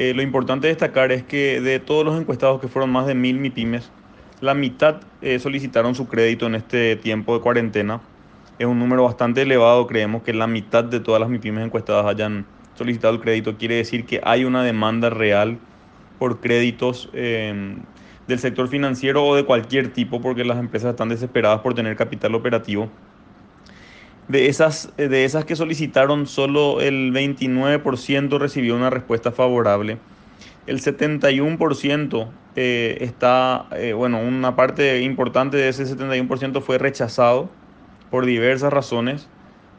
eh, lo importante destacar es que de todos los encuestados que fueron más de mil MIPIMES, la mitad eh, solicitaron su crédito en este tiempo de cuarentena. Es un número bastante elevado, creemos que la mitad de todas las MIPIMES encuestadas hayan solicitado el crédito. Quiere decir que hay una demanda real por créditos eh, del sector financiero o de cualquier tipo, porque las empresas están desesperadas por tener capital operativo. De esas, de esas que solicitaron, solo el 29% recibió una respuesta favorable. El 71% eh, está, eh, bueno, una parte importante de ese 71% fue rechazado por diversas razones.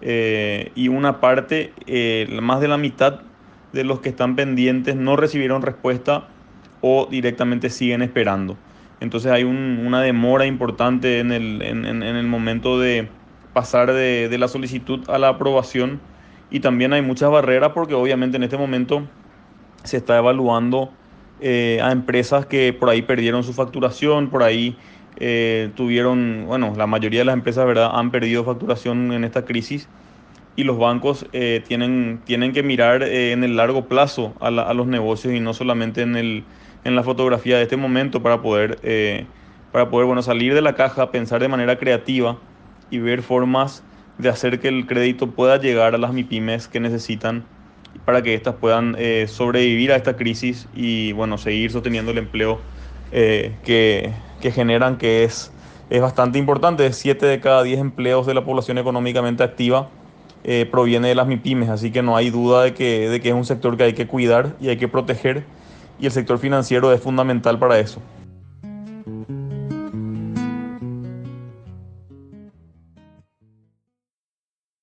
Eh, y una parte, más de la mitad de los que están pendientes no recibieron respuesta o directamente siguen esperando. Entonces hay una demora importante en el, en el momento de, pasar de, la solicitud a la aprobación y también hay muchas barreras porque obviamente en este momento se está evaluando eh, a empresas que por ahí perdieron su facturación, por ahí eh, tuvieron, bueno, la mayoría de las empresas ¿verdad? han perdido facturación en esta crisis y los bancos eh, tienen, tienen que mirar en el largo plazo a, a, los negocios y no solamente en, el, en la fotografía de este momento para poder, para poder bueno, salir de la caja, pensar de manera creativa y ver formas de hacer que el crédito pueda llegar a las MIPIMES que necesitan para que éstas puedan eh, sobrevivir a esta crisis y bueno, seguir sosteniendo el empleo eh, que, que, generan, que es, es bastante importante. Siete de cada diez empleos de la población económicamente activa eh, proviene de las MIPIMES, así que no hay duda de que, de que es un sector que hay que cuidar y hay que proteger y el sector financiero es fundamental para eso.